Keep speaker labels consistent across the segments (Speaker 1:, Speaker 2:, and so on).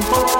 Speaker 1: Thank.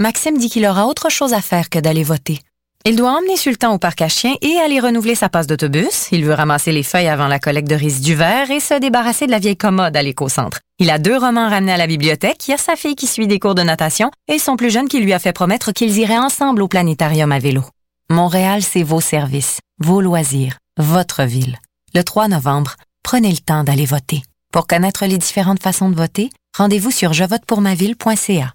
Speaker 1: Maxime dit qu'il aura autre chose à faire que d'aller voter. Il doit emmener Sultan au parc à chiens et aller renouveler sa passe d'autobus. Il veut ramasser les feuilles avant la collecte de du verre et se débarrasser de la vieille commode à l'éco-centre. Il a deux romans ramenés à la bibliothèque, il y a sa fille qui suit des cours de natation et son plus jeune qui lui a fait promettre qu'ils iraient ensemble au planétarium à vélo. Montréal, c'est vos services, vos loisirs, votre ville. Le 3 novembre, prenez le temps d'aller voter. Pour connaître les différentes façons de voter, rendez-vous sur jevotepourmaville.ca.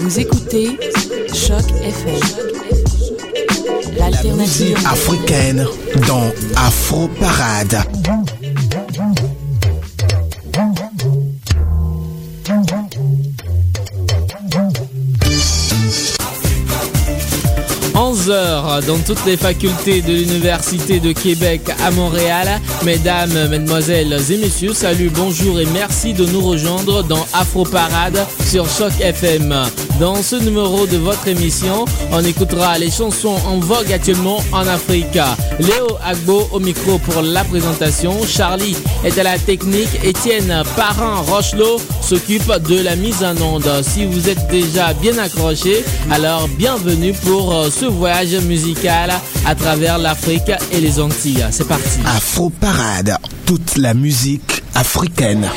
Speaker 1: Vous écoutez Choc FM. L'alternative
Speaker 2: africaine dans Afro Parade.
Speaker 3: 11h dans toutes les facultés de l'Université de Québec à Montréal. Mesdames, mesdemoiselles et messieurs, salut, bonjour et merci de nous rejoindre dans Afro Parade sur Choc FM. Dans ce numéro de votre émission, on écoutera les chansons en vogue actuellement en Afrique. Léo Agbo au micro pour la présentation. Charlie est à la technique. Étienne Parent-Rochelot s'occupe de la mise en onde. Si vous êtes déjà bien accroché, alors bienvenue pour euh, ce voyage musical à travers l'Afrique et les Antilles. C'est parti.
Speaker 2: Afro Parade, toute la musique africaine.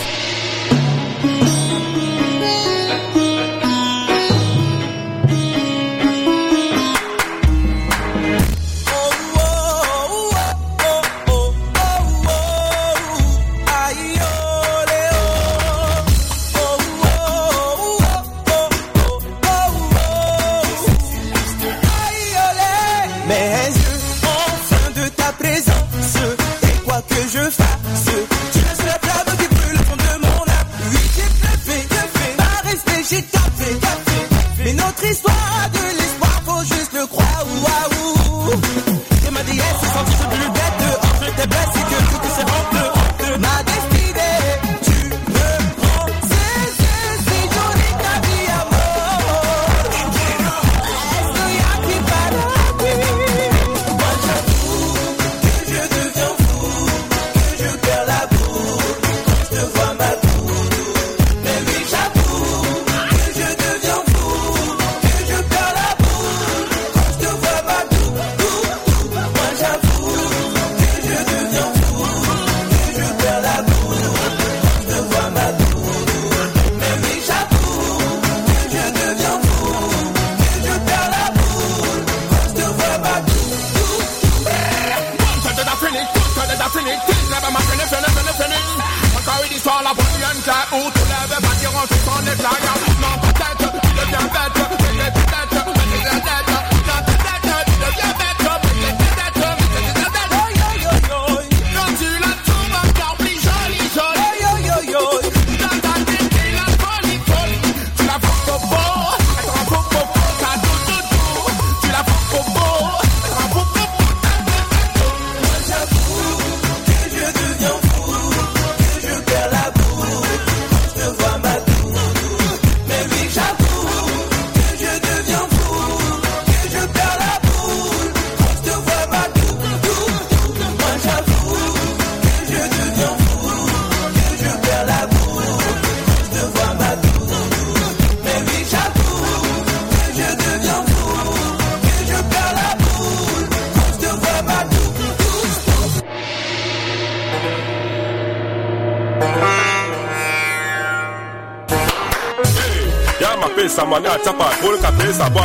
Speaker 4: cabeça, bora.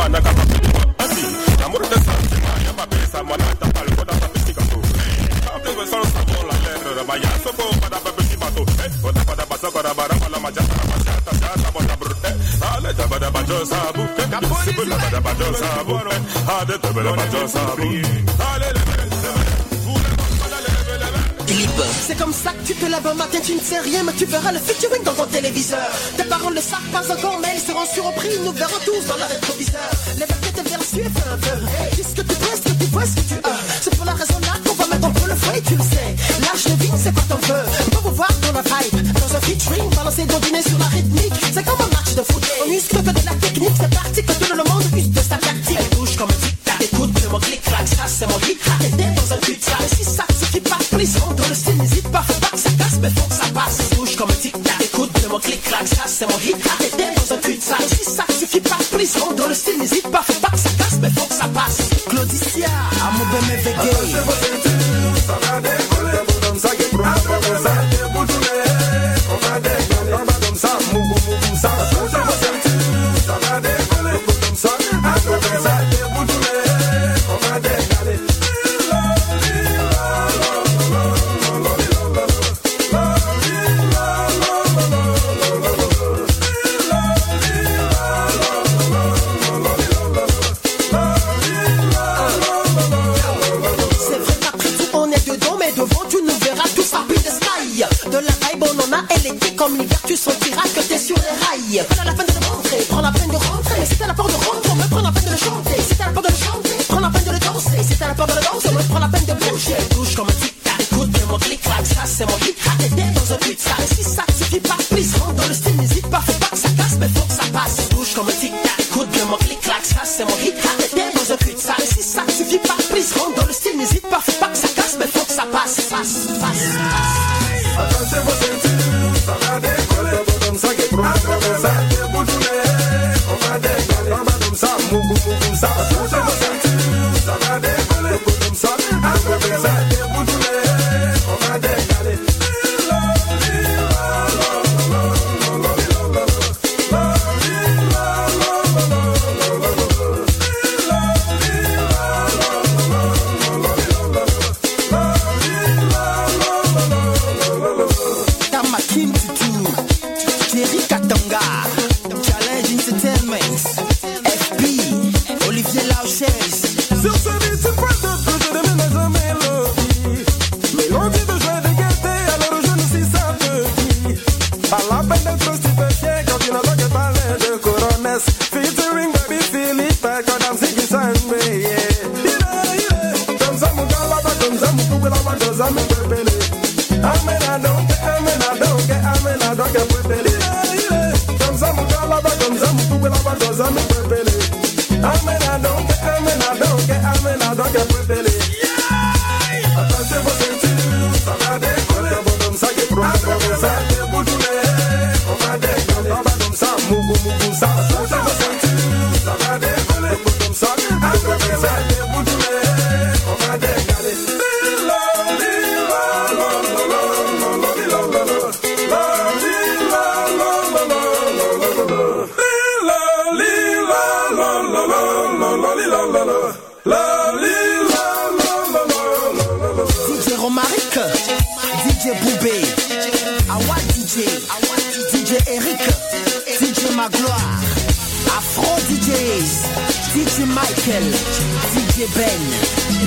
Speaker 4: Ben,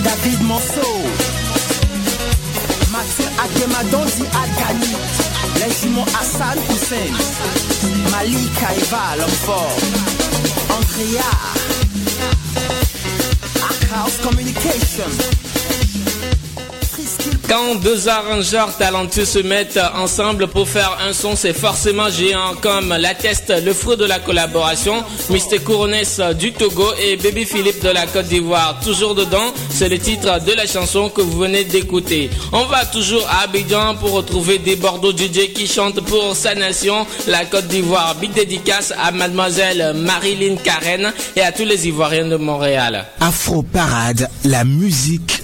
Speaker 4: David Monceau, Mathieu Akemadonzi Agani, les jumeaux Hassan Hussein, Malika Eva, l'homme fort, Andrea, Communication.
Speaker 3: Quand deux arrangeurs talentueux se mettent ensemble pour faire un son, c'est forcément géant, comme l'atteste le fruit de la collaboration, Mr. Couronès du Togo et Baby Philippe de la Côte d'Ivoire. Toujours dedans, c'est le titre de la chanson que vous venez d'écouter. On va toujours à Abidjan pour retrouver des Bordeaux DJ qui chantent pour sa nation, la Côte d'Ivoire. Big dédicace à mademoiselle Marilyn Karen et à tous les Ivoiriens de Montréal.
Speaker 5: Afro Parade, la musique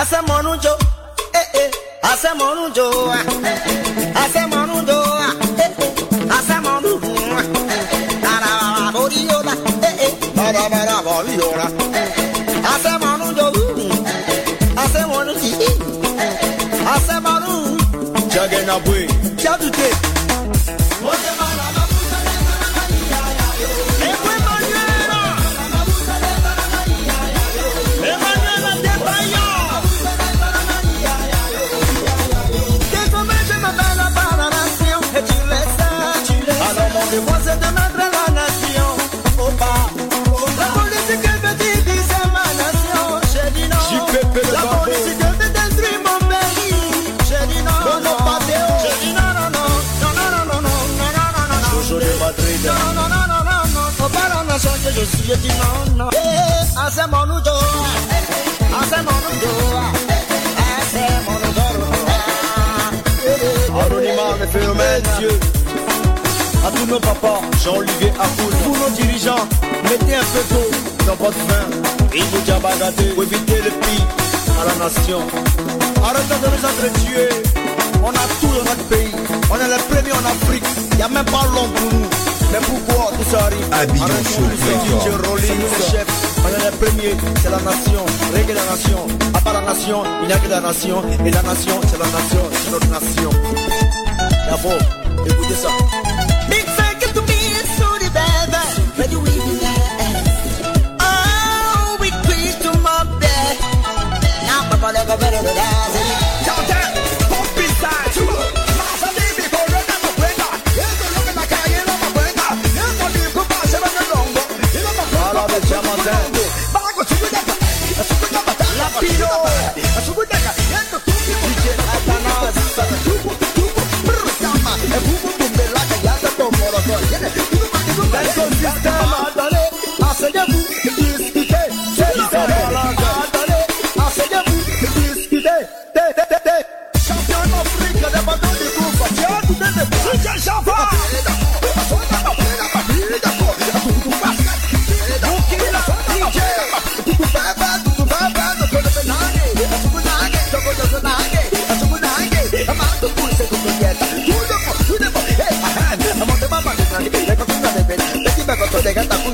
Speaker 6: asemọnujo ee asemọnujo asemọnujo asemọnujo araba bori yola ee eh, eh. barabara bori yola eh, asemọnujo asemọnuji asemọnu jagena
Speaker 7: bue jadute. Phénomène Dieu. À tous nos papas, Jean-Olivier Tous nos dirigeants, mettez un peu d'eau dans votre vin. Et vous pour éviter le pire à la nation. Arrêtez de nous entretuer On a tout dans notre pays. On est les premiers en Afrique. Il n'y a même pas l'homme pour nous Mais pourquoi tout ça arrive
Speaker 5: Abidjan Show.
Speaker 7: Rolling, le chef on est les premiers, c'est la nation, reggae la nation. À part la nation, il n'y a que la nation. Et la nation, c'est la nation, c'est notre nation. D'abord, écoutez ça.
Speaker 6: Big Oh, we to my better.
Speaker 7: Bye-bye.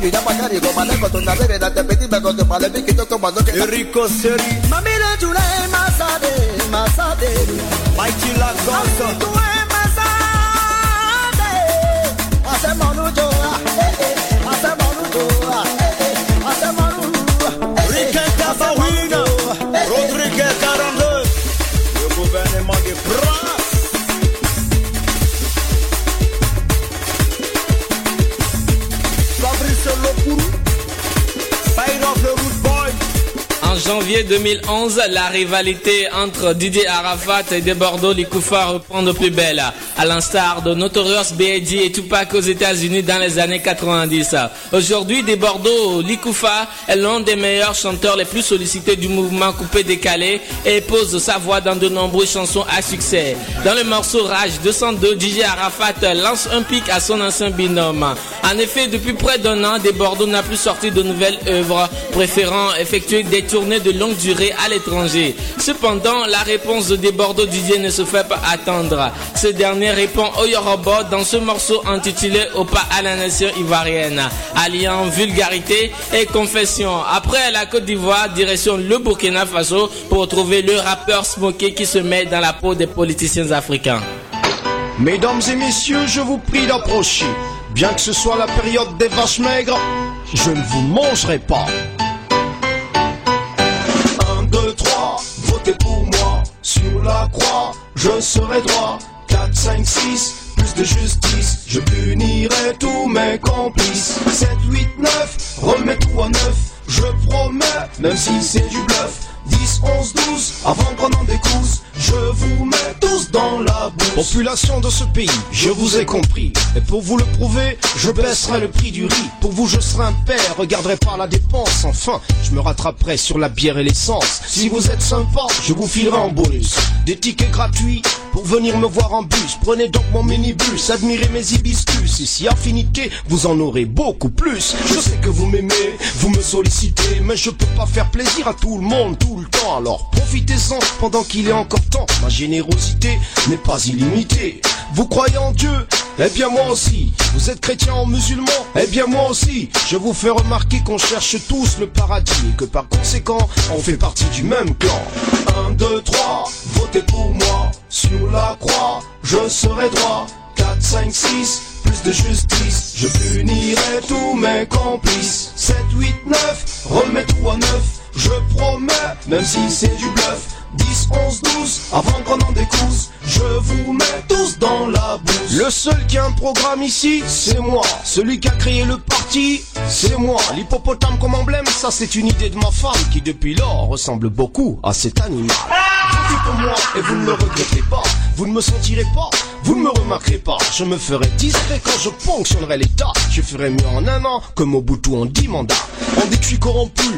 Speaker 7: ya macarigo, maleco, tu navere, date petit, me gote, maleviquito, tomando que. Rico Seri. Mami, la
Speaker 6: chula es masade, masade.
Speaker 7: Mighty la cosa. Tú es masade. Hacemos
Speaker 3: janvier 2011, la rivalité entre Didier Arafat et De Bordeaux Likoufa reprend de plus belle, à l'instar de Notorious B.I.G. et Tupac aux États-Unis dans les années 90. Aujourd'hui, De Bordeaux Likoufa est l'un des meilleurs chanteurs les plus sollicités du mouvement coupé décalé et pose sa voix dans de nombreuses chansons à succès. Dans le morceau Rage 202, DJ Arafat lance un pic à son ancien binôme. En effet, depuis près d'un an, De Bordeaux n'a plus sorti de nouvelles œuvres, préférant effectuer des tournées de longue durée à l'étranger. Cependant, la réponse de Bordeaux Didier ne se fait pas attendre. Ce dernier répond au Yoruba dans ce morceau intitulé Au pas à la nation ivoirienne, alliant vulgarité et confession. Après la Côte d'Ivoire, direction le Burkina Faso pour retrouver le rappeur Smokey qui se met dans la peau des politiciens africains.
Speaker 8: Mesdames et messieurs, je vous prie d'approcher. Bien que ce soit la période des vaches maigres, je ne vous mangerai pas. La croix, je serai droit. 4, 5, 6, plus de justice. Je punirai tous mes complices. 7, 8, 9, remets tout à neuf. Je promets, même si c'est du bluff. 10, 11, 12, avant qu'on en décousse, je vous mets tous dans la bourse. Population de ce pays, je vous ai compris. Et pour vous le prouver, je baisserai le prix du riz. Pour vous, je serai un père, regarderai pas la dépense. Enfin, je me rattraperai sur la bière et l'essence. Si vous êtes sympa, je vous filerai en bonus. Des tickets gratuits pour venir me voir en bus. Prenez donc mon minibus, admirez mes hibiscus. Si affinité, vous en aurez beaucoup plus. Je sais que vous m'aimez, vous me sollicitez, mais je peux pas faire plaisir à tout le monde tout Alors profitez-en pendant qu'il est encore temps. Ma générosité n'est pas illimitée. Vous croyez en Dieu? Eh bien moi aussi. Vous êtes chrétien ou musulman? Eh bien moi aussi. Je vous fais remarquer qu'on cherche tous le paradis et que par conséquent, on fait partie du même clan. 1, 2, 3, votez pour moi. Sur la croix, je serai droit. 4, 5, 6, plus de justice. Je punirai tous mes complices. 7, 8, 9, remets tout à neuf. Je promets, même si c'est du bluff. 10, 11, 12, avant qu'on en découse, je vous mets tous dans la bouse. Le seul qui a un programme ici, c'est moi. Celui qui a créé le parti, c'est moi. L'hippopotame comme emblème, ça c'est une idée de ma femme qui depuis lors ressemble beaucoup à cet animal. Votez pour moi et vous ne me regrettez pas. Vous ne me sentirez pas, vous ne me remarquerez pas. Je me ferai discret quand je ponctionnerai l'État. Je ferai mieux en un an que Mobutu en dix mandats. On dit que je suis corrompu,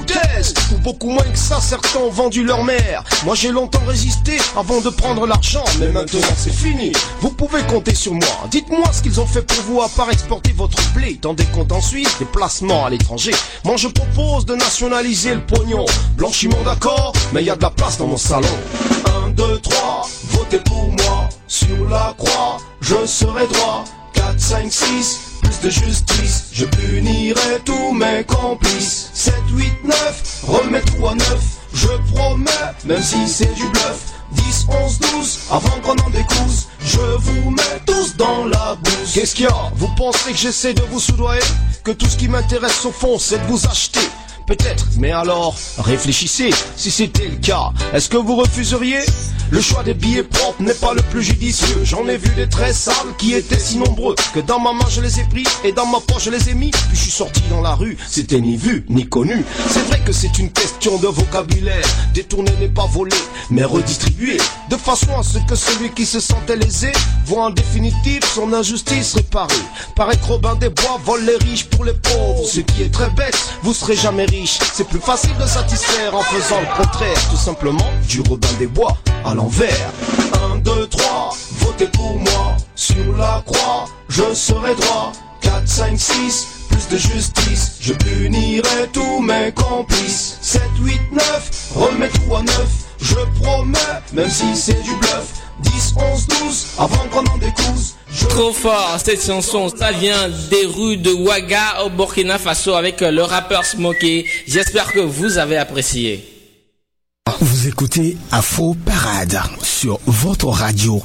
Speaker 8: foutaise Ou beaucoup moins que ça, certains ont vendu leur mère. Moi j'ai longtemps résisté avant de prendre l'argent Mais maintenant c'est fini, vous pouvez compter sur moi. Dites-moi ce qu'ils ont fait pour vous à part exporter votre blé Dans des comptes en Suisse, des placements à l'étranger. Moi je propose de nationaliser le pognon. Blanchiment d'accord, mais il y a de la place dans mon salon. 1, 2, 3, votez pour moi. Sur la croix, je serai droit. 4, 5, 6, de justice, je punirai tous mes complices. 7, 8, 9, remets tout à neuf. Je promets, même si c'est du bluff. 10, 11, 12, avant qu'on en découse, je vous mets tous dans la bouse. Qu'est-ce qu'il y a? Vous pensez que j'essaie de vous soudoyer? Que tout ce qui m'intéresse au fond, c'est de vous acheter Peut-être, mais alors, réfléchissez, si c'était le cas, est-ce que vous refuseriez? Le choix des billets propres n'est pas le plus judicieux. J'en ai vu des très sales qui étaient si nombreux que dans ma main je les ai pris et dans ma poche je les ai mis. Puis je suis sorti dans la rue, c'était ni vu ni connu. C'est vrai que c'est une question de vocabulaire. Détourner n'est pas voler, mais redistribuer. De façon à ce que celui qui se sentait lésé voit en définitive son injustice réparée. Paraît que Robin des Bois vole les riches pour les pauvres. Ce qui est très bête, vous serez jamais riche. C'est plus facile de satisfaire en faisant le contraire. Tout simplement du Robin des Bois à l'envers. 1, 2, 3, votez pour moi. Sur la croix, je serai droit. 4, 5, 6, plus de justice. Je punirai tous mes complices. 7, 8, 9, remets tout à neuf. Je promets, même si c'est du bluff. 10, 11, 12, avant qu'on en découse.
Speaker 3: Trop fort, cette chanson, ça vient des rues de Ouaga au Burkina Faso avec le rappeur Smokey. J'espère que vous avez apprécié.
Speaker 5: Vous écoutez Afro Parade sur votre radio.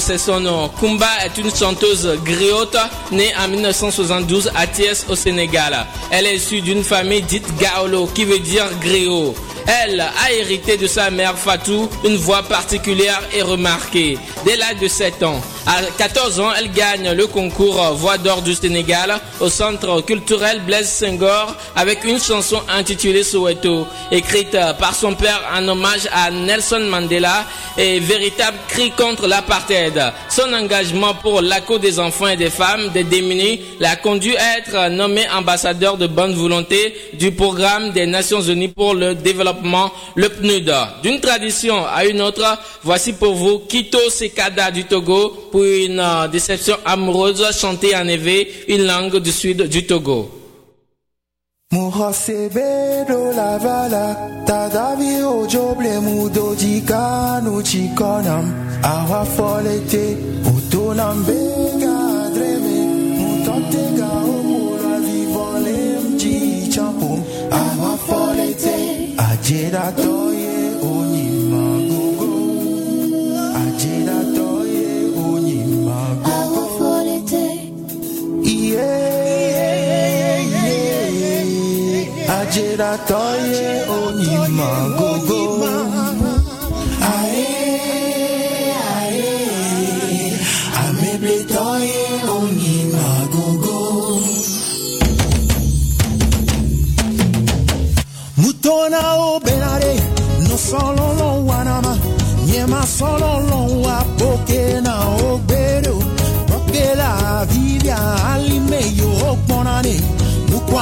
Speaker 3: C'est son nom. Kumba est une chanteuse griotte née en 1972 à Thiès au Sénégal. Elle est issue d'une famille dite Gaolo qui veut dire griot. Elle a hérité de sa mère Fatou une voix particulière et remarquée. Dès l'âge de 7 ans, à 14 ans, elle gagne le concours Voix d'or du Sénégal au centre culturel Blaise Senghor avec une chanson intitulée Soweto, écrite par son père en hommage à Nelson Mandela et véritable cri contre l'apartheid. Son engagement pour l'accord des enfants et des femmes des démunis l'a conduit à être nommé ambassadeur de bonne volonté du programme des Nations Unies pour le développement, le PNUD. D'une tradition à une autre, voici pour vous Kito Sekada du Togo, pour une euh, déception amoureuse chantée en éveil, une langue du sud du Togo.
Speaker 9: muhosebedo lavala tadavi ojoble mudo jikanu chikonam awa folete utonam bega dreme mutotega omula vivole mji champum awa leggera toglie ogni magogo Ae, ae, a me toglie ogni magogo Mutona o benare, no solo lo wanama Niema solo lo wapoke na ogbero Proprio la vivia, ali meglio o buonanè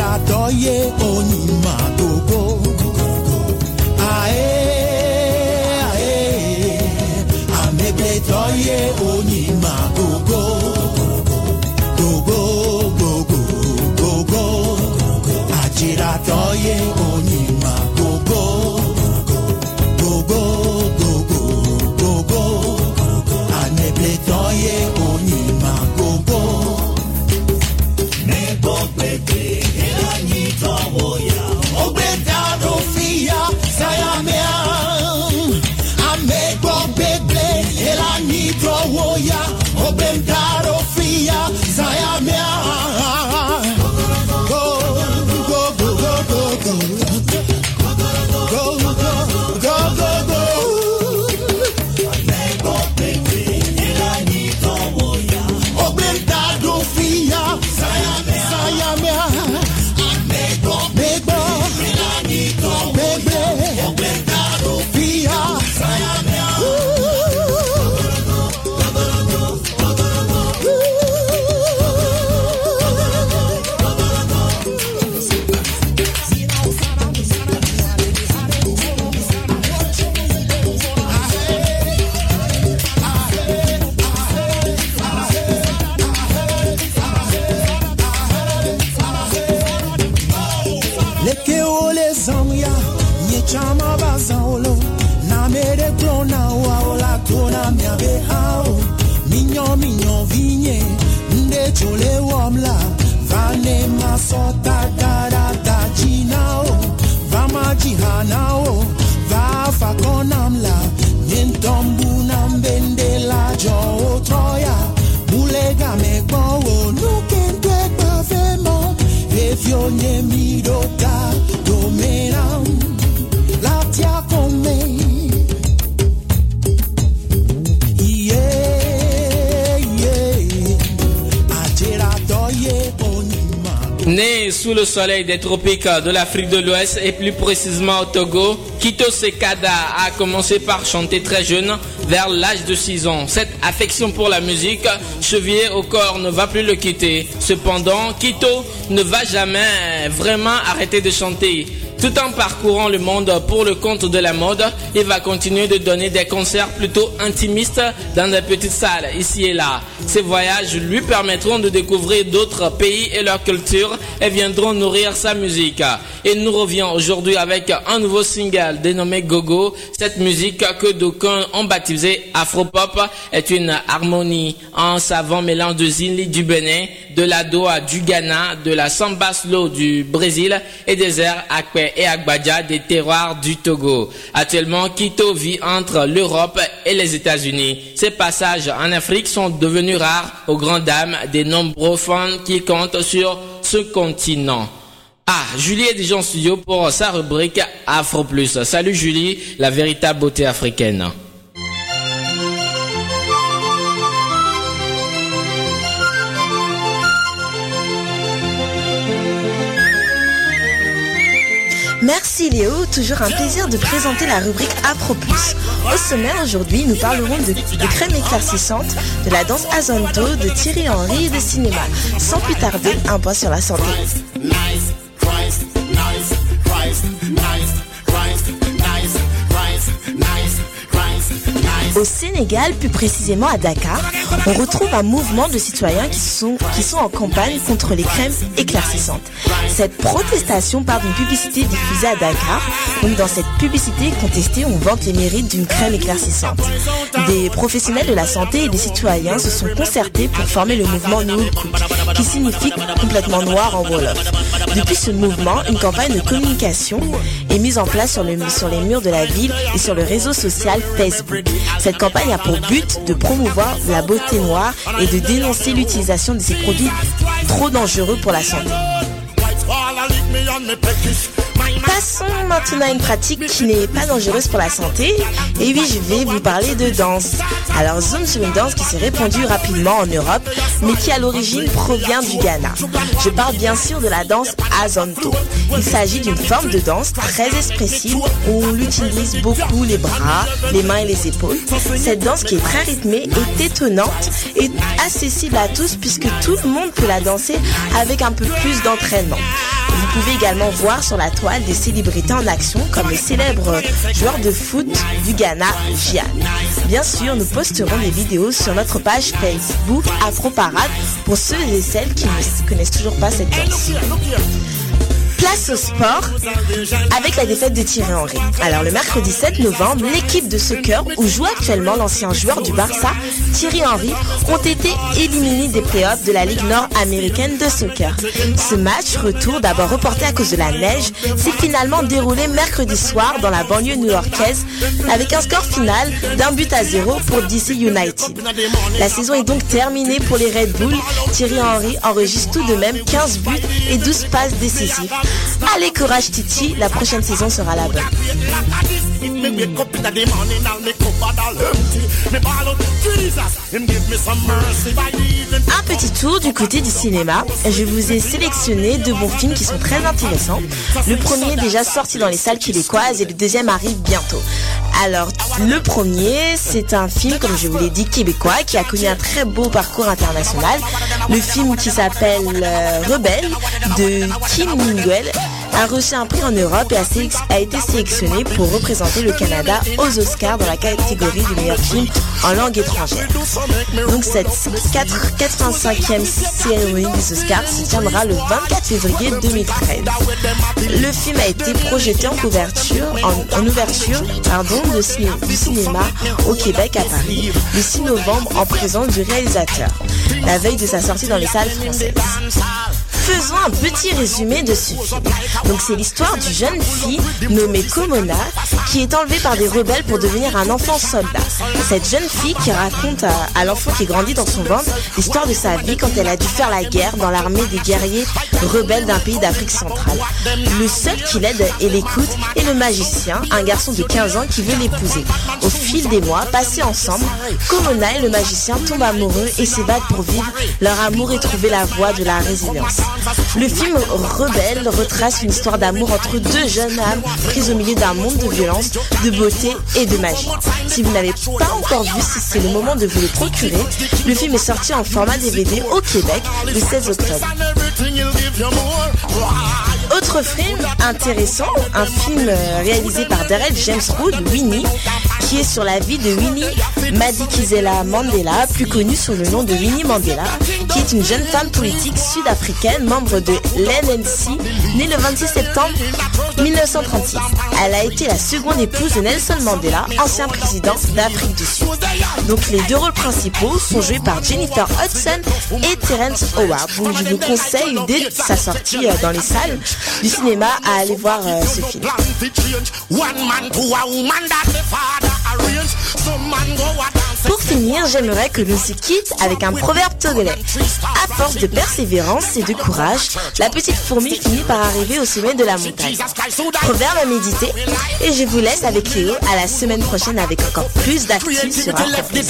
Speaker 9: adọye onye ime adogo ae ae
Speaker 3: amebe dọye des tropiques de l'Afrique de l'Ouest et plus précisément au Togo, Kito Sekada a commencé par chanter très jeune, vers l'âge de 6 ans. Cette affection pour la musique, chevillée au corps, ne va plus le quitter. Cependant, Kito ne va jamais vraiment arrêter de chanter. Tout en parcourant le monde pour le compte de la mode, il va continuer de donner des concerts plutôt intimistes dans des petites salles ici et là. Ces voyages lui permettront de découvrir d'autres pays et leur culture et viendront nourrir sa musique. Il nous revient aujourd'hui avec un nouveau single dénommé Gogo. Cette musique que d'aucuns ont baptisée Afropop est une harmonie, un savant mélange de Zili du Bénin, de la Doha du Ghana, de la Samba Slow du Brésil et des airs Akpe et Agbadja des terroirs du Togo. Actuellement, Quito vit entre l'Europe et les États-Unis. Ses passages en Afrique sont devenus rares aux grandes dames des nombreux fans qui comptent sur ce continent. Ah, Julie est déjà en studio pour sa rubrique Afro Plus. Salut Julie, la véritable beauté africaine.
Speaker 10: Merci Léo, toujours un plaisir de présenter la rubrique Afro Plus. Au sommaire aujourd'hui, nous parlerons de, de crème éclaircissante, de la danse Azonto, de Thierry Henry et de cinéma. Sans plus tarder, un point sur la santé. Au Sénégal, plus précisément à Dakar, on retrouve un mouvement de citoyens qui sont, qui sont en campagne contre les crèmes éclaircissantes. Cette protestation part d'une publicité diffusée à Dakar. Donc dans cette publicité contestée, on vante les mérites d'une crème éclaircissante. Des professionnels de la santé et des citoyens se sont concertés pour former le mouvement Noul Cook, qui signifie complètement noir en Wolof. Depuis ce mouvement, une campagne de communication est mise en place sur, le, sur les murs de la ville et sur le réseau social Facebook. Cette campagne a pour but de promouvoir la beauté noire et de dénoncer l'utilisation de ces produits trop dangereux pour la santé. Passons maintenant à une pratique qui n'est pas dangereuse pour la santé. Et oui, je vais vous parler de danse. Alors, zoom sur une danse qui s'est répandue rapidement en Europe, mais qui à l'origine provient du Ghana. Je parle bien sûr de la danse Azonto. Il s'agit d'une forme de danse très expressive où on utilise beaucoup les bras, les mains et les épaules. Cette danse qui est très rythmée est étonnante et accessible à tous puisque tout le monde peut la danser avec un peu plus d'entraînement. Vous pouvez également voir sur la toile des célébrités en action comme le célèbre joueur de foot du Ghana, Gian. Bien sûr, nous posterons des vidéos sur notre page Facebook Afro Parade pour ceux et celles qui ne connaissent toujours pas cette danse. Place au sport avec la défaite de Thierry Henry. Alors le mercredi 7 novembre, l'équipe de soccer où joue actuellement l'ancien joueur du Barça, Thierry Henry, ont été éliminés des playoffs de la Ligue nord-américaine de soccer. Ce match, retour d'abord reporté à cause de la neige, s'est finalement déroulé mercredi soir dans la banlieue new-yorkaise avec un score final d'un but à zéro pour DC United. La saison est donc terminée pour les Red Bull. Thierry Henry enregistre tout de même 15 buts et 12 passes décisives. Allez courage Titi, la prochaine saison sera la bonne. Un petit tour du côté du cinéma. Je vous ai sélectionné deux bons films qui sont très intéressants. Le premier est déjà sorti dans les salles québécoises et le deuxième arrive bientôt. Alors, le premier, c'est un film, comme je vous l'ai dit, québécois, qui a connu un très beau parcours international. Le film qui s'appelle euh, Rebelle de Kim Minguel a reçu un prix en Europe et a, a été sélectionné pour représenter le Canada aux Oscars dans la catégorie du meilleur film en langue étrangère. Donc cette 4, 85e cérémonie des Oscars se tiendra le 24 février 2013. Le film a été projeté en en, ouverture, pardon, de du cinéma au Québec à Paris le 6 novembre en présence du réalisateur, la veille de sa sortie dans les salles françaises. Faisons un petit résumé de ce film. Donc c'est l'histoire d'une jeune fille nommée Komona qui est enlevée par des rebelles pour devenir un enfant soldat. Cette jeune fille qui raconte à, à l'enfant qui grandit dans son ventre l'histoire de sa vie quand elle a dû faire la guerre dans l'armée des guerriers rebelles d'un pays d'Afrique centrale. Le seul qui l'aide et l'écoute est le magicien, un garçon de 15 ans qui veut l'épouser. Au fil des mois passés ensemble, Komona et le magicien tombent amoureux et s'ébattent pour vivre leur amour et trouver la voie de la résilience. Le film Rebelle retrace une histoire d'amour entre deux jeunes âmes prises au milieu d'un monde de violence, de beauté et de magie. Si vous n'avez pas encore vu, si c'est le moment de vous le procurer, le film est sorti en format DVD au Québec le 16 octobre. Autre film intéressant, un film euh, réalisé par Darrell James Wood, Winnie, qui est sur la vie de Winnie Madikizela Mandela, plus connue sous le nom de Winnie Mandela, qui est une jeune femme politique sud-africaine, membre de l'NNC, née le 26 septembre 1936. Elle a été la seconde épouse de Nelson Mandela, ancien président d'Afrique du Sud. Donc les deux rôles principaux sont joués par Jennifer Hudson et Terence Howard. Je vous conseille dès sa sortie euh, dans les salles du cinéma à aller voir euh, ce film. Pour finir, j'aimerais que l'on se quitte avec un proverbe togolais. À force de persévérance et de courage, la petite fourmi finit par arriver au sommet de la montagne. Proverbe à méditer. Et je vous laisse avec Léo à la semaine prochaine avec encore plus d'actifs sur Afroplace.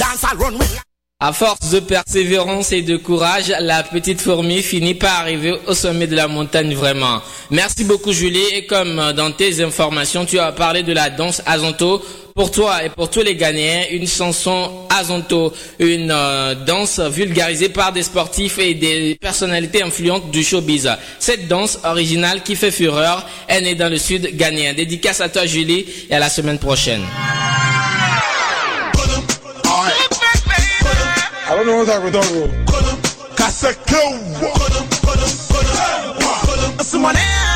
Speaker 3: À force de persévérance et de courage, la petite fourmi finit par arriver au sommet de la montagne vraiment. Merci beaucoup Julie et comme dans tes informations, tu as parlé de la danse Azonto. Pour toi et pour tous les Ghanéens, une chanson Azonto, une euh, danse vulgarisée par des sportifs et des personnalités influentes du showbiz. Cette danse originale qui fait fureur, est née dans le sud ghanéen. Dédicace à toi Julie et à la semaine prochaine.
Speaker 11: don't know what I'm
Speaker 3: talking about. Kasakewa. Kasakewa.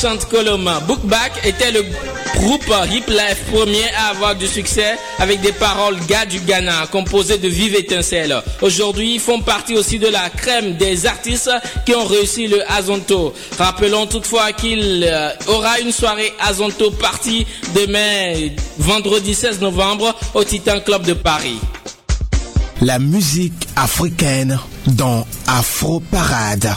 Speaker 3: Chante Coloma. Bookback était le groupe Hip Life premier à avoir du succès avec des paroles gars du Ghana composées de vives étincelles. Aujourd'hui, ils font partie aussi de la crème des artistes qui ont réussi le Azonto. Rappelons toutefois qu'il euh, aura une soirée Azonto partie demain, vendredi 16 novembre, au Titan Club de Paris.
Speaker 5: La musique africaine dans Afro Parade.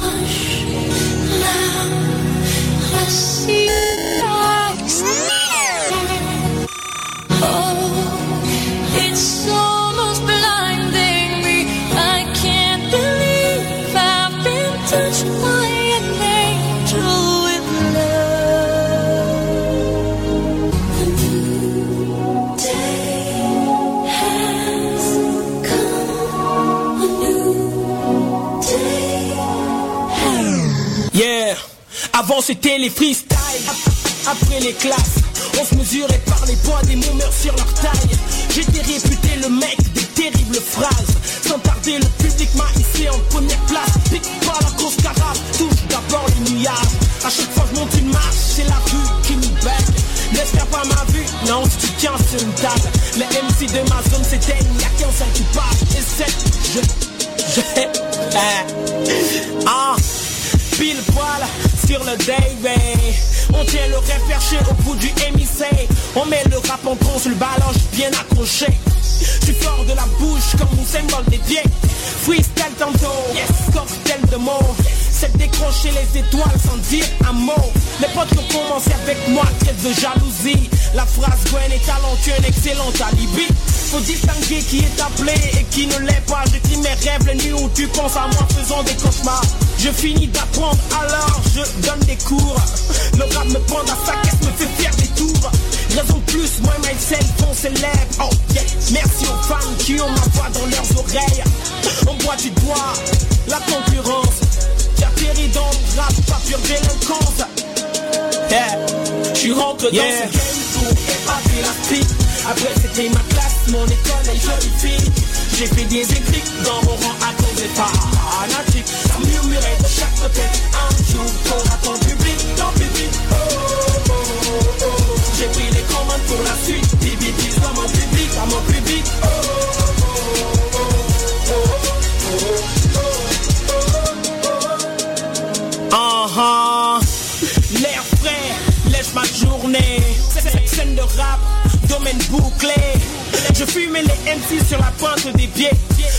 Speaker 4: Avant c'était les freestyles, après les classes. On se mesurait par les poids des mots sur leur taille. J'étais réputé le mec des terribles phrases. Sans tarder, le public m'a hissé en première place. Pique pas la grosse carafe, touche d'abord les nuages. À chaque fois que je monte une marche, c'est la rue qui nous bec. N'espère pas ma vue, non, tu tiens sur une table. Les MC de ma zone s'éteignent, y'a qu'un seul qui passe. Et c'est, je, je, ah, pile poil le On tient le rêve perché au bout du MIC. On met le rap en con sur le bien accroché. Je suis fort de la bouche comme mon symbole des pieds. Freestyle tantôt, yes, cocktail de mots. C'est décrocher les étoiles sans dire un mot. Les potes ont commencé avec moi, quête de jalousie. La phrase Gwen est talentueux, un excellent alibi. Faut distinguer qui est appelé et qui ne l'est pas. J'écris mes rêves les nuits où tu penses à moi faisant des cauchemars. Je finis d'apprendre alors je donne des cours. Le rap me prend à sa caisse, me fait faire des tours. Raison de plus, moi et myself, on s'élève. Oh yeah, merci aux fans qui ont ma voix dans leurs oreilles. On boit du doigt la concurrence. Le rap, pas pure délinquance. Yeah, je rentre dans
Speaker 12: Yeah.
Speaker 4: ce game pour épater la street. Après c'était ma classe, mon école et jolie fille. J'ai fait des écrits dans mon rang à cause des fanatiques. Ça murmurait de chaque côté. Un jour, t'auras ton public, ton public. Oh, oh, oh, oh. J'ai pris les commandes pour la suite. BBBs dans mon public, dans mon public. Oh, L'air frais, lèche ma journée. Cette scène de rap, domaine bouclé. Je fumais les MC sur la pointe des pieds.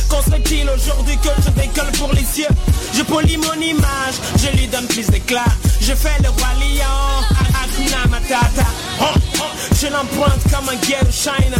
Speaker 4: Qu'en serait-il aujourd'hui que je décolle pour les cieux? Je polis mon image, je lui donne plus d'éclat. Je fais le roi lion, Hakuna Matata. Oh, oh, je l'emprunte comme un ghetto China.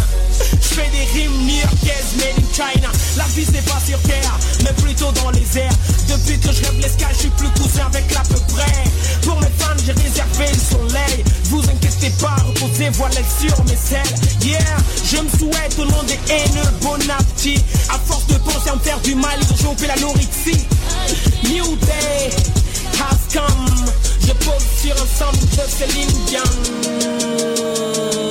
Speaker 4: Fais des rimes new-yorkaises made in China. La vie c'est pas sur terre, mais plutôt dans les airs. Depuis que je rêve l'escale, je suis plus cousin avec l'à peu près. Pour mes fans, j'ai réservé le soleil. Vous inquiétez pas, reposez voilette sur mes selles. Yeah, je me souhaite au nom des haineux bon appétit. À force de penser à me faire du mal, ils ont chopé la nourriture. New day has come. Je pose sur un sample de Céline Dion.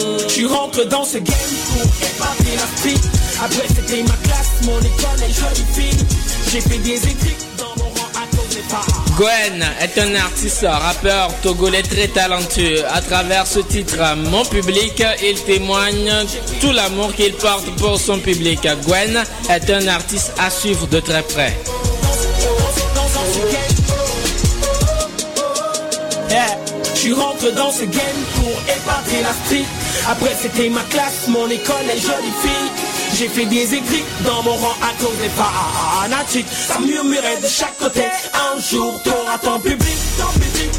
Speaker 4: Je rentre dans ce game pour épater la street. Après c'était ma classe, mon école et jolie fille. J'ai fait des écrits dans mon rang à cause des parents.
Speaker 3: Gwen est un artiste rappeur togolais très talentueux. À travers ce titre, Mon public, il témoigne tout l'amour qu'il porte pour son public. Gwen est un artiste à suivre de très près.
Speaker 4: Yeah. Je rentre dans ce game pour épater la street. Après c'était ma classe, mon école et jolie fille. J'ai fait des écrits dans mon rang à cause des fanatiques. Ça murmurait de chaque côté. Un jour t'auras ton public, ton public.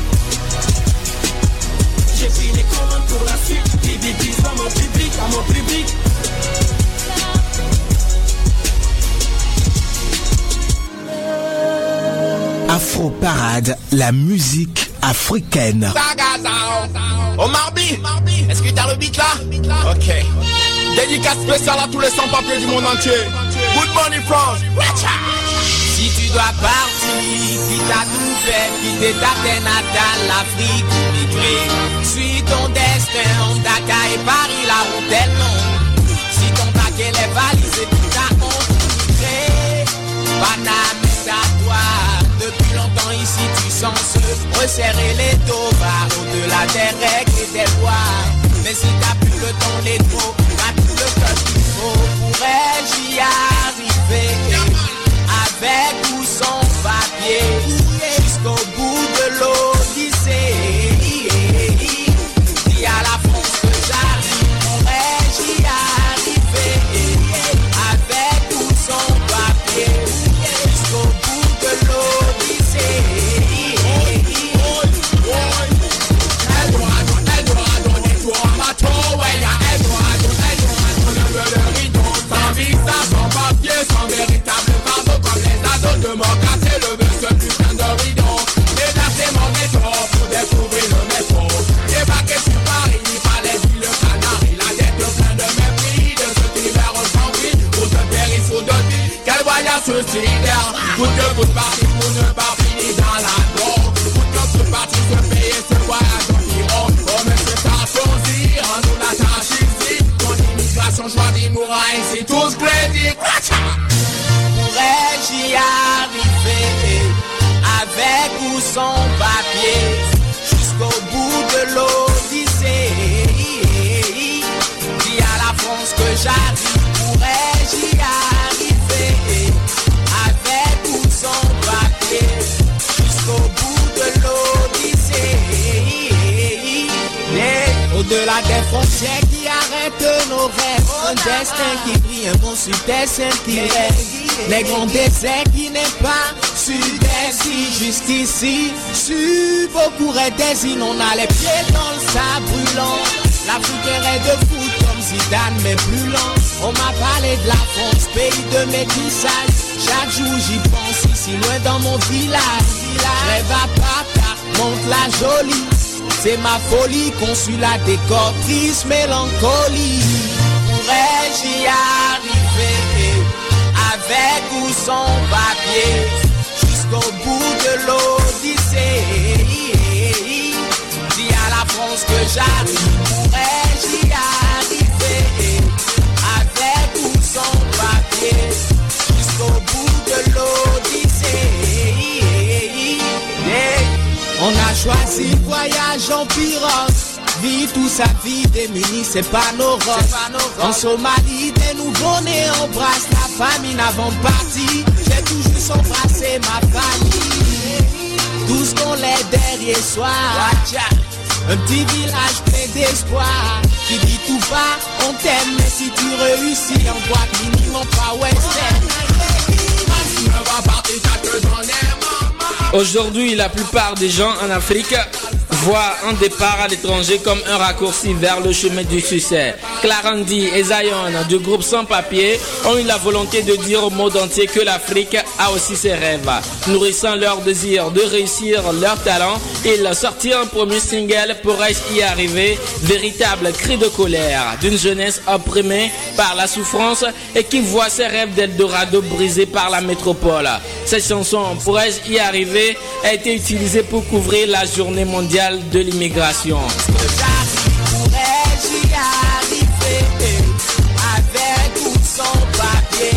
Speaker 4: J'ai pris les commandes pour la suite. Des bébés dans mon public, à mon public.
Speaker 5: Afro Parade, la musique africaine.
Speaker 12: Est-ce que t'as le beat là? Ok. Dédicace spéciale à tous les sans-papiers du monde entier. Good morning France.
Speaker 13: Si tu dois partir, quitte à tout fait, quitter ta terre natale, l'Afrique, migrer. Suis ton destin, Dakar et Paris, la route est longue. Si ton paquet est valisé, tout ta honte, Paname, c'est à toi. Ici, tu sans se resserrer les dos va au-delà des règles et des lois. Mais si t'as plus le temps, les trop, t'as tout le cœur qu'il faut. Pourrais-je y arriver? Avec ou sans papier? Suicidaire, coûte que coûte parti pour ne pas finir dans la drogue, coûte que coûte parti se payer ce voyage environ, oh monsieur Sarkozy, rends-nous la tâche ici, ton immigration choisit mourra ainsi, tous crédits, Pourrais-je y arriver? Avec ou sans papier? Jusqu'au bout de l'Odyssée. Dis à la France que j'arrive, pourrais-je des frontières qui arrêtent nos rêves, un destin qui brille, un bon sud-est qui rêve. Les grands déserts qui n'est pas sud-est, jusqu'ici, beaucoup des îles, on a les pieds dans le sable brûlant. L'Afrique est de foot comme Zidane, mais plus lent. On m'a parlé de la France, pays de métissage. Chaque jour j'y pense, ici loin dans mon village. Rêve à papa, monte la jolie. C'est ma folie, consulat décortrice, mélancolie. Pourrais-je y arriver avec ou sans papier jusqu'au bout de l'Odyssée? Dis à la France que j'arrive, pourrais-je On a choisi le voyage en pirogue. Vie toute sa vie démunie, c'est pas nos roses. En Somalie, des nouveaux-nés embrassent la famille avant de partir. J'ai toujours embrassé ma famille. Tout ce qu'on l'est derrière soi. Un petit village plein d'espoir. Qui dit tout bas, on t'aime, mais si tu réussis en boîte minimum pas western. Partir, j'en marre.
Speaker 3: Aujourd'hui, la plupart des gens en Afrique voient un départ à l'étranger comme un raccourci vers le chemin du succès. Clarandi et Zion du groupe Sans Papier ont eu la volonté de dire au monde entier que l'Afrique a aussi ses rêves. Nourrissant leur désir de réussir leur talent, ils sortirent un premier single pour y arriver, véritable cri de colère d'une jeunesse opprimée par la souffrance et qui voit ses rêves d'Eldorado brisés par la métropole. Cette chanson, Pourrais-je y arriver, a été utilisée pour couvrir la journée mondiale de l'immigration.
Speaker 13: Pourrais-je y arriver avec ou sans papier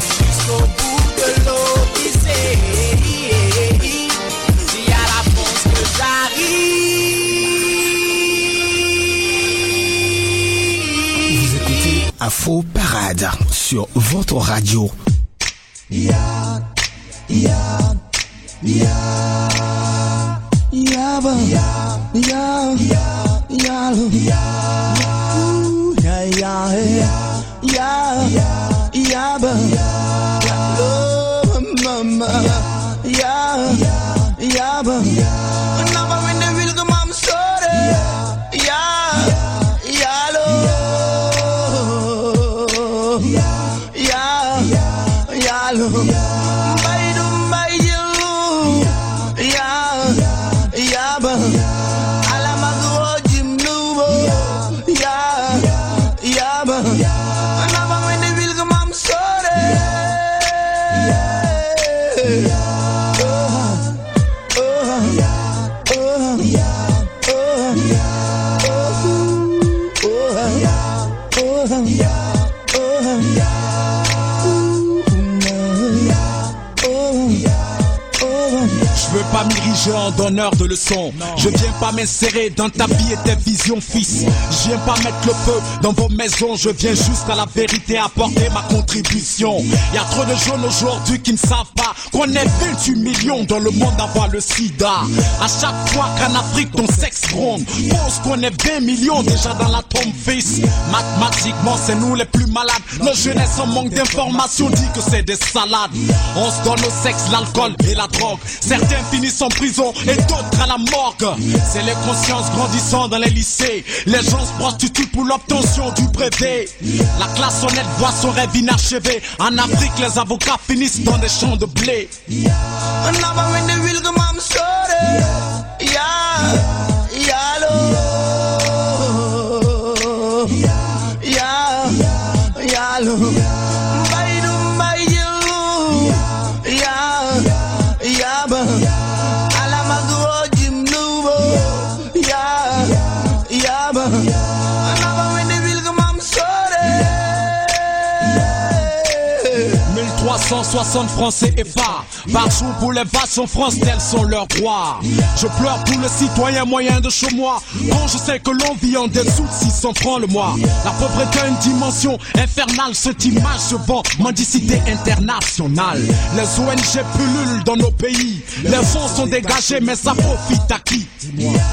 Speaker 13: jusqu'au bout de l'Odyssée? Dis à la France que j'arrive.
Speaker 14: Vous écoutez Afro Parade sur votre radio.
Speaker 15: Ya, ba, ya, ya, ya, ya, lo, ya, Ooh, ya, ya, ya, ya, ya, ya, ba, ya, lo, mama, ya, ya, ba, Napa when they will come, I'm sorry, ya, ya, lo, ya,
Speaker 5: en donneur de leçons. Je viens pas m'insérer dans ta vie et tes visions, fils. Je viens pas mettre le feu dans vos maisons. Je viens juste à la vérité apporter ma contribution. Y a trop de jeunes aujourd'hui qui ne savent pas qu'on est 28 millions dans le monde à avoir le sida. À chaque fois qu'en Afrique ton sexe gronde, pose qu'on est 20 millions déjà dans la tombe, fils. Mathématiquement, c'est nous les plus malades. Nos jeunesse en manque d'informations dit que c'est des salades. On se donne au sexe, l'alcool et la drogue. Certains finissent en prison et d'autres à la morgue. C'est les consciences grandissant dans les lycées. Les gens se prostituent pour l'obtention du brevet. La classe honnête voit son rêve inachevé. En Afrique, les avocats finissent dans des champs de blé. 1360 francs CFA par jour pour les vaches en France, tels sont leurs droits. Je pleure pour le citoyen moyen de chez moi. Quand je sais que l'on vit en dessous de 600 francs le mois. La pauvreté a une dimension infernale. Cette image se vend mendicité internationale. Les ONG pullulent dans nos pays. Les fonds sont dégagés, mais ça profite à qui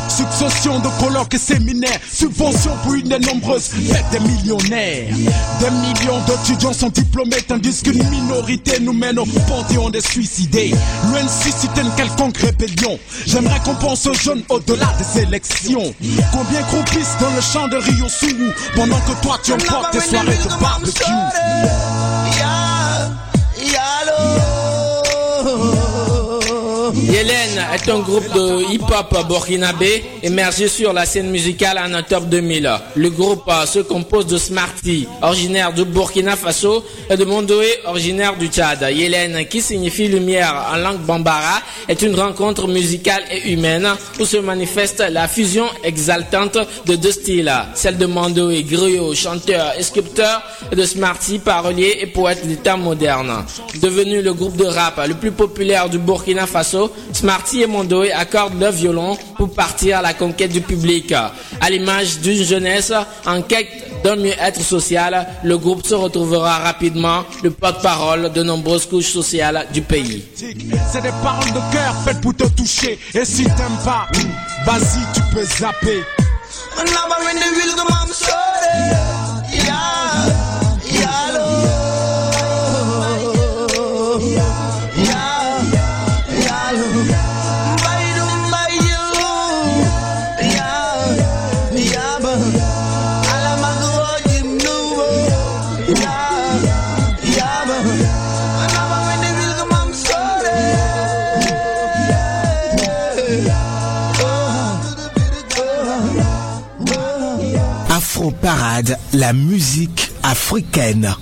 Speaker 5: Succession de colloques et séminaires. Subventions pour une des nombreuses fêtes des millionnaires. Des millions d'étudiants sont diplômés, tandis qu'une minorité nous mène au panthéon des suicidés. De susciter une quelconque rébellion. J'aimerais qu'on pense aux jeunes au-delà des élections. Combien croupissent dans le champ de Rio Suru pendant que toi tu emportes tes soirées de barbecue.
Speaker 3: Est un groupe de hip-hop burkinabé émergé sur la scène musicale en octobre 2000. Le groupe euh, se compose de Smarty, originaire du Burkina Faso, et de Mondoé, originaire du Tchad. Yélène, qui signifie lumière en langue bambara, est une rencontre musicale et humaine où se manifeste la fusion exaltante de deux styles, celle de Mondoé, griot, chanteur et sculpteur, et de Smarty, parolier et poète du temps moderne. Devenu le groupe de rap le plus populaire du Burkina Faso, Smarty et Mondoé accordent leur violon pour partir à la conquête du public. À l'image d'une jeunesse en quête d'un mieux-être social, le groupe se retrouvera rapidement le porte-parole de nombreuses couches sociales du pays.
Speaker 5: C'est des paroles de cœur faites pour te toucher. Et si t'aimes pas, vas-y, tu peux zapper.
Speaker 6: Parade, la musique africaine.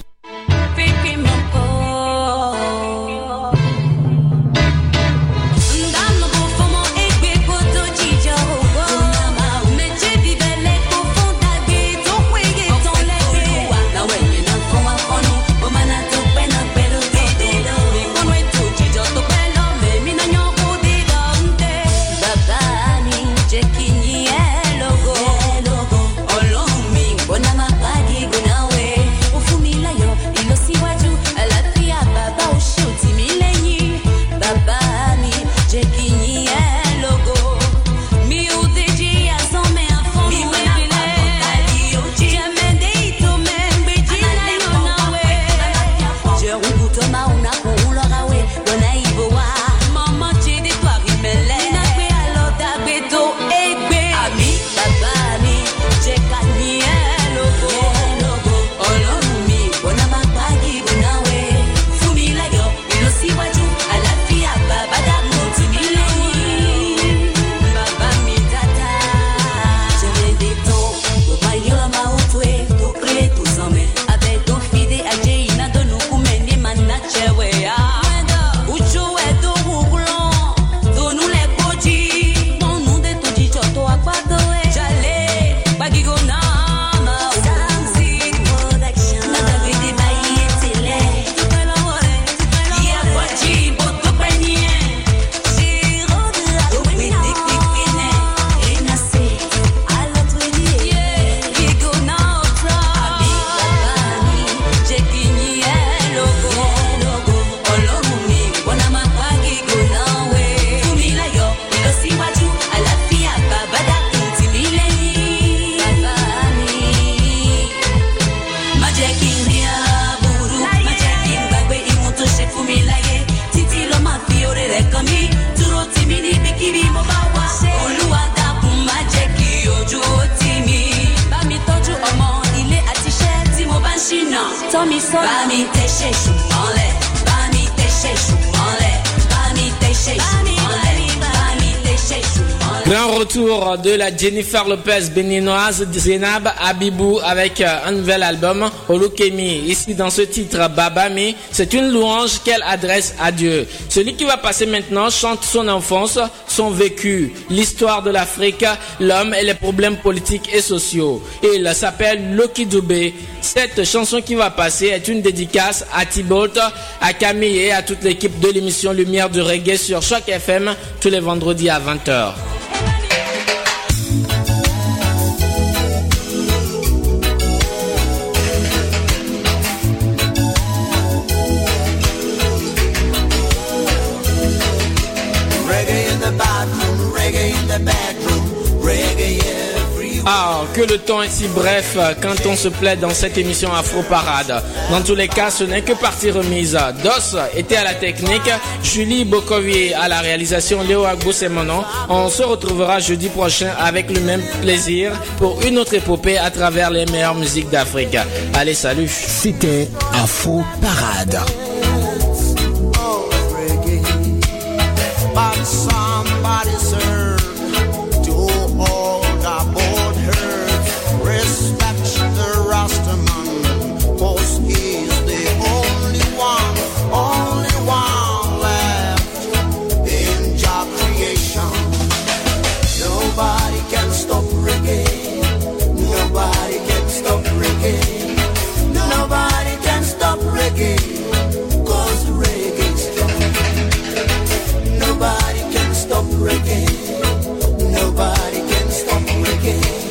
Speaker 6: to mi sọ. bá mi
Speaker 5: tẹ́ ṣe ṣùn mọ́lẹ̀ bá
Speaker 16: mi tẹ́ ṣe ṣùn mọ́lẹ̀ bá mi tẹ́ ṣe ṣùn mọ́lẹ̀ bá mi tẹ́ ṣe ṣùn.
Speaker 3: Grand retour de la Jennifer Lopez béninoise Zenab Abibou avec euh, un nouvel album Olukemi. Ici dans ce titre Babami, c'est une louange qu'elle adresse à Dieu. Celui qui va passer maintenant chante son enfance, son vécu, l'histoire de l'Afrique, l'homme et les problèmes politiques et sociaux. Il s'appelle Loki. Cette chanson qui va passer est une dédicace à Thibault, à Camille et à toute l'équipe de l'émission Lumière du Reggae sur Choc FM tous les vendredis à 20h. Ah, que le temps est si bref euh, quand on se plaît dans cette émission Afro Parade. Dans tous les cas, ce n'est que partie remise. Dos était à la technique, Julie Bokovier à la réalisation, Léo Agbous et mon. On se retrouvera jeudi prochain avec le même plaisir pour une autre épopée à travers les meilleures musiques d'Afrique. Allez, salut.
Speaker 15: C'était Afro Parade.
Speaker 7: again.